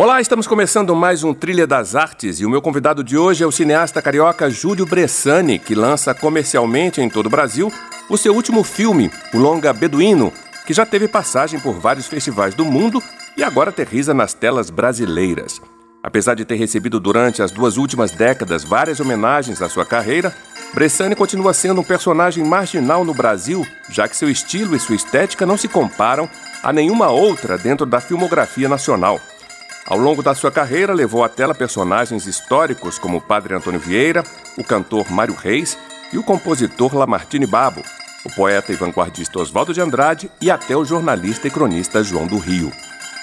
Olá, estamos começando mais um Trilha das Artes e o meu convidado de hoje é o cineasta carioca Júlio Bressani, que lança comercialmente em todo o Brasil o seu último filme, o longa Beduíno, que já teve passagem por vários festivais do mundo e agora aterriza nas telas brasileiras. Apesar de ter recebido durante as duas últimas décadas várias homenagens à sua carreira, Bressani continua sendo um personagem marginal no Brasil, já que seu estilo e sua estética não se comparam a nenhuma outra dentro da filmografia nacional. Ao longo da sua carreira, levou à tela personagens históricos como o padre Antônio Vieira, o cantor Mário Reis e o compositor Lamartine Babo, o poeta e vanguardista Oswaldo de Andrade e até o jornalista e cronista João do Rio.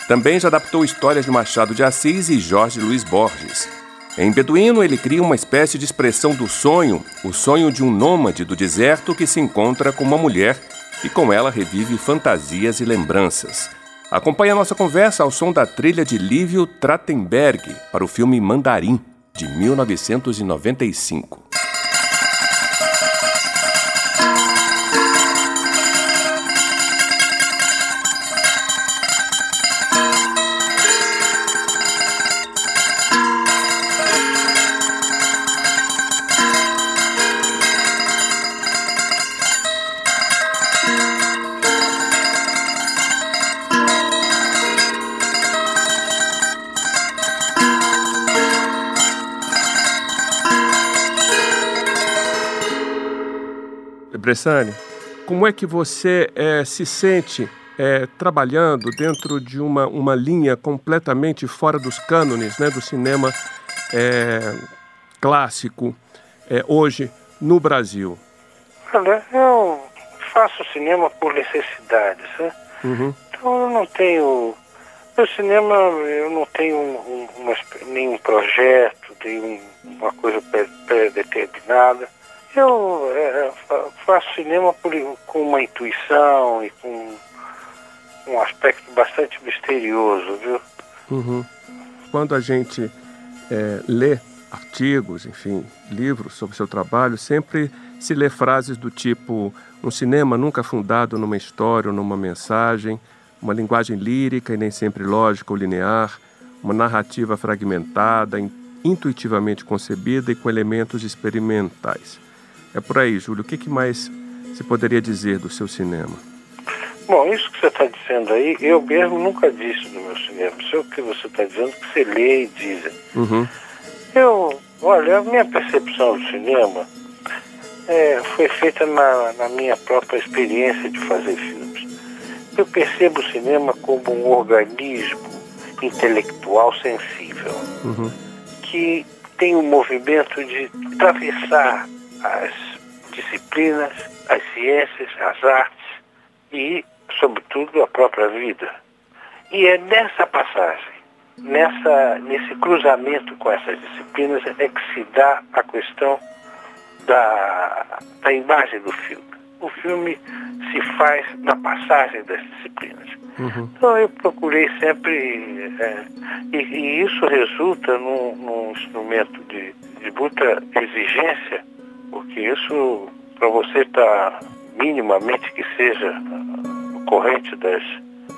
Também já adaptou histórias de Machado de Assis e Jorge Luiz Borges. Em Beduíno, ele cria uma espécie de expressão do sonho, o sonho de um nômade do deserto que se encontra com uma mulher e com ela revive fantasias e lembranças. Acompanhe a nossa conversa ao som da trilha de Lívio Trachtenberg para o filme Mandarim, de 1995. Bressani, como é que você é, se sente é, trabalhando dentro de uma, uma linha completamente fora dos cânones né, do cinema é, clássico hoje no Brasil? Olha, eu faço cinema por necessidade, né? Uhum. Então eu não tenho. No cinema eu não tenho um, um, uma, nenhum projeto, nenhum, uma coisa pré-determinada. Eu é, faço cinema por, com uma intuição e com um aspecto bastante misterioso, viu? Uhum. Quando a gente é, lê artigos, enfim, livros sobre seu trabalho, sempre se lê frases do tipo um cinema nunca fundado numa história ou numa mensagem, uma linguagem lírica e nem sempre lógica ou linear, uma narrativa fragmentada, intuitivamente concebida e com elementos experimentais. É por aí, Júlio. O que, que mais se poderia dizer do seu cinema? Bom, isso que você está dizendo aí, eu mesmo nunca disse no meu cinema. Isso é o que você está dizendo que você lê e diz. Uhum. Eu, olha, a minha percepção do cinema é, foi feita na, na minha própria experiência de fazer filmes. Eu percebo o cinema como um organismo intelectual sensível, uhum. que tem o um movimento de atravessar as disciplinas, as ciências, as artes e, sobretudo, a própria vida. E é nessa passagem, nessa, nesse cruzamento com essas disciplinas, é que se dá a questão da, da imagem do filme. O filme se faz na passagem das disciplinas. Uhum. Então eu procurei sempre, é, e, e, isso resulta num, num instrumento de, de muita exigência porque isso, para você estar tá, minimamente que seja corrente das,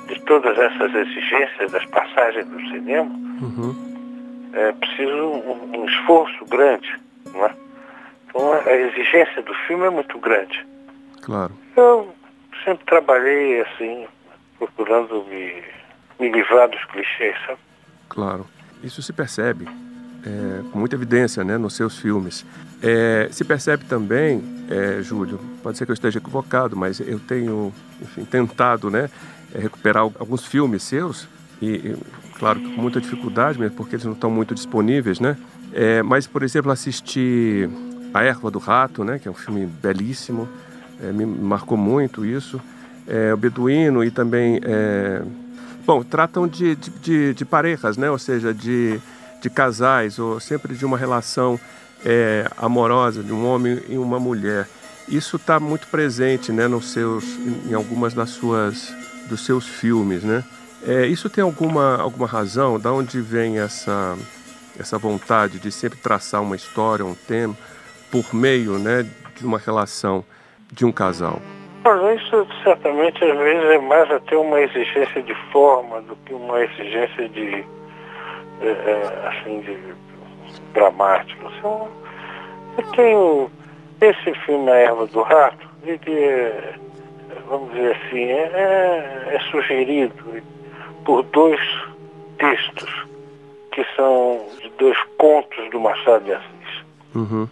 de todas essas exigências das passagens do cinema, uhum. é preciso um, um, esforço grande, não é? Então a exigência do filme é muito grande. Claro. Eu sempre trabalhei assim, procurando me, me livrar dos clichês, sabe? Claro. Isso se percebe é, com muita evidência né, nos seus filmes. É, se percebe também, é, Júlio, pode ser que eu esteja equivocado, mas eu tenho enfim, tentado né, é, recuperar alguns filmes seus, e, e, claro, com muita dificuldade mesmo, porque eles não estão muito disponíveis, né? É, mas, por exemplo, assisti A Erva do Rato, né, que é um filme belíssimo, é, me marcou muito isso. O Beduíno e também. bom, tratam de, de, de, de parejas, né? ou seja, de, de casais, ou sempre de uma relação é, amorosa de um homem e uma mulher. Isso está muito presente, né, nos seus, em algumas das suas, dos seus filmes, né? É, isso tem alguma, alguma razão? Da onde vem essa, essa vontade de sempre traçar uma história, um tema, por meio, né, de uma relação de um casal? Isso certamente às vezes é mais até uma exigência de forma do que uma exigência de é, é assim de dramática. Então, eu tenho esse filme A Erva do Rato, ele é, vamos dizer assim, é, é sugerido por dois textos que são de dois contos do Machado de Assis. Uhum.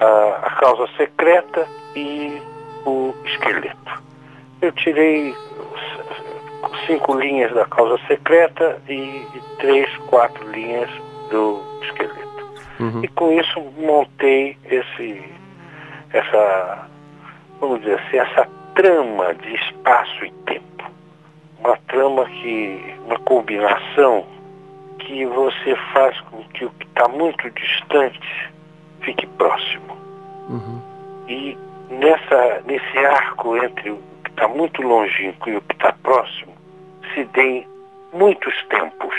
A, a Causa Secreta e o Esqueleto. Eu tirei cinco linhas da Causa Secreta e três, quatro linhas do Esqueleto. Uhum. E com isso montei esse, essa, vamos dizer assim, essa trama de espaço e tempo. Uma trama que, uma combinação que você faz com que o que está muito distante fique próximo. Uhum. E nessa, nesse arco entre o que está muito longínquo e o que está próximo, se deem muitos tempos,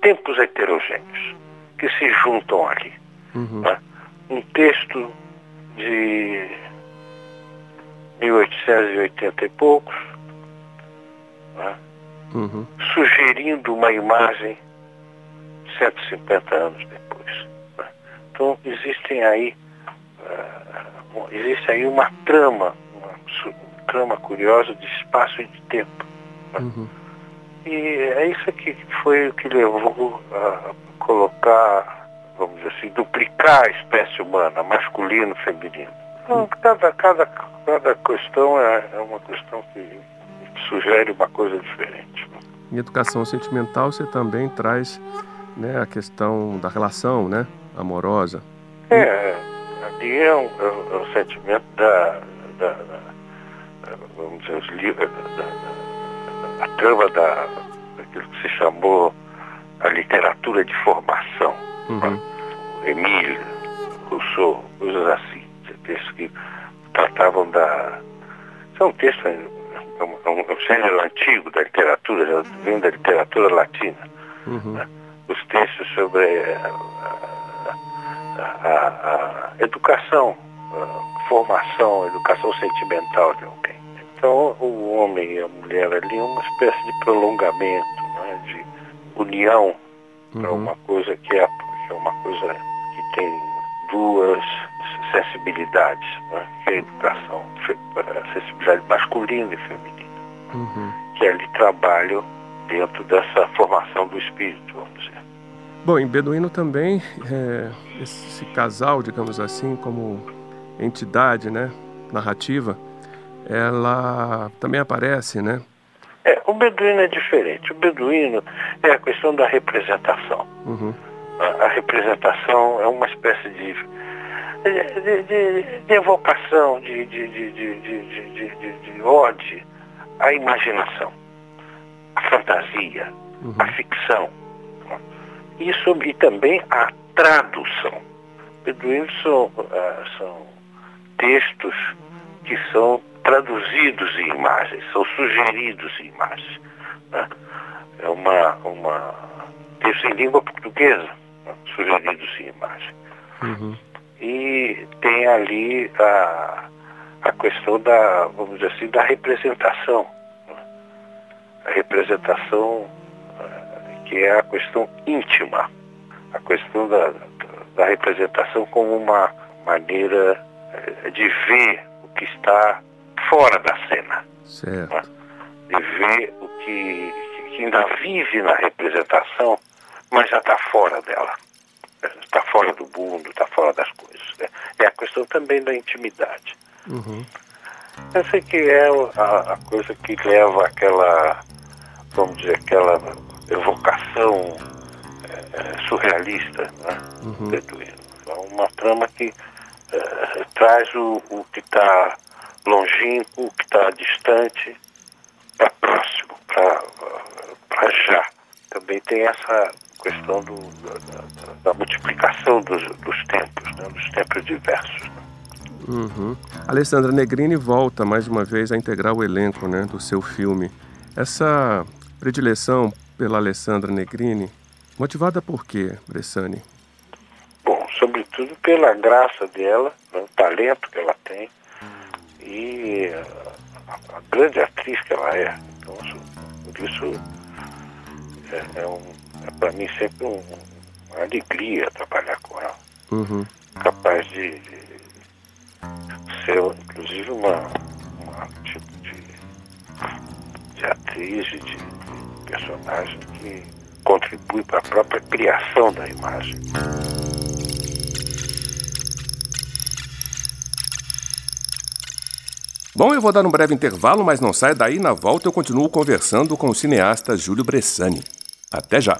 tempos heterogêneos que se juntam ali. Uhum. Né? Um texto de 1880 e poucos, né? uhum. sugerindo uma imagem 150 anos depois. Né? Então existem aí uh, existe aí uma trama, uma, trama curiosa de espaço e de tempo. Uhum. E é isso que foi o que levou a colocar, vamos dizer assim, duplicar a espécie humana, masculino, feminino. Então, cada, cada, cada questão é, é uma questão que sugere uma coisa diferente. Em educação sentimental você também traz né, a questão da relação né, amorosa. É, ali é, um, é, um, é um sentimento da, da, da, vamos dizer, os livros, da, da, a trama da, daquilo que se chamou a literatura de formação. Uhum. Emile, Rousseau, coisas assim. Textos que tratavam da. São textos, é um, é um gênero antigo da literatura, vem da literatura latina. Uhum. Né? Os textos sobre a, a, a, a educação, a formação, a educação sentimental de alguém. Então, o homem e a mulher ali é uma espécie de prolongamento, né, de união uhum. para uma coisa que é, que é uma coisa que tem duas sensibilidades, né? que é a educação, a sensibilidade masculina e feminina, uhum. que ali trabalham dentro dessa formação do espírito, vamos dizer. Bom, em Beduíno também, é, esse casal, digamos assim, como entidade né, narrativa, ela também aparece, né? É, o beduíno é diferente. O beduíno é a questão da representação. Uhum. A, a, representação é uma espécie de, de, de, de evocação, de, de, de, de, de, de, de ode à imaginação, à fantasia, uhum. à ficção. Isso e também à tradução. Beduínos são, uh, são textos que são traduzidos em imagens, são sugeridos em imagens. Né? É uma, uma texto em língua portuguesa, né? sugeridos em imagem. Uhum. E tem ali a, a questão da, vamos dizer assim, da representação. Né? A representação uh, que é a questão íntima, a questão da, da representação como uma maneira uh, de ver o que está fora da cena. Certo. Né? De ver o que, que ainda vive na representação, mas já está fora dela. Está fora do mundo, está fora das coisas. Né? É a questão também da intimidade. Uhum. Essa que é a, a, coisa que leva aquela, vamos dizer, aquela evocação é, surrealista né, uhum. É uma trama que é, traz o, o que está longínquo, que está distante, para próximo, para já. Também tem essa questão do, da, da, multiplicação dos, dos tempos, né? dos tempos diversos. Né? Uhum. Alessandra Negrini volta mais uma vez a integrar o elenco né, do seu filme. Essa predileção pela Alessandra Negrini, motivada por quê, Bressani? Bom, sobretudo pela graça dela, né, o talento que ela tem e a, a grande atriz que ela é. Então, por isso, é, é, um, é para mim sempre um, uma alegria trabalhar com ela. Uhum. Capaz de, de ser, inclusive, uma, uma tipo de, de atriz e de personagem que contribui para a própria criação da imagem. Bom, eu vou dar um breve intervalo, mas não saia daí. Na volta eu continuo conversando com o cineasta Júlio Bressani. Até já!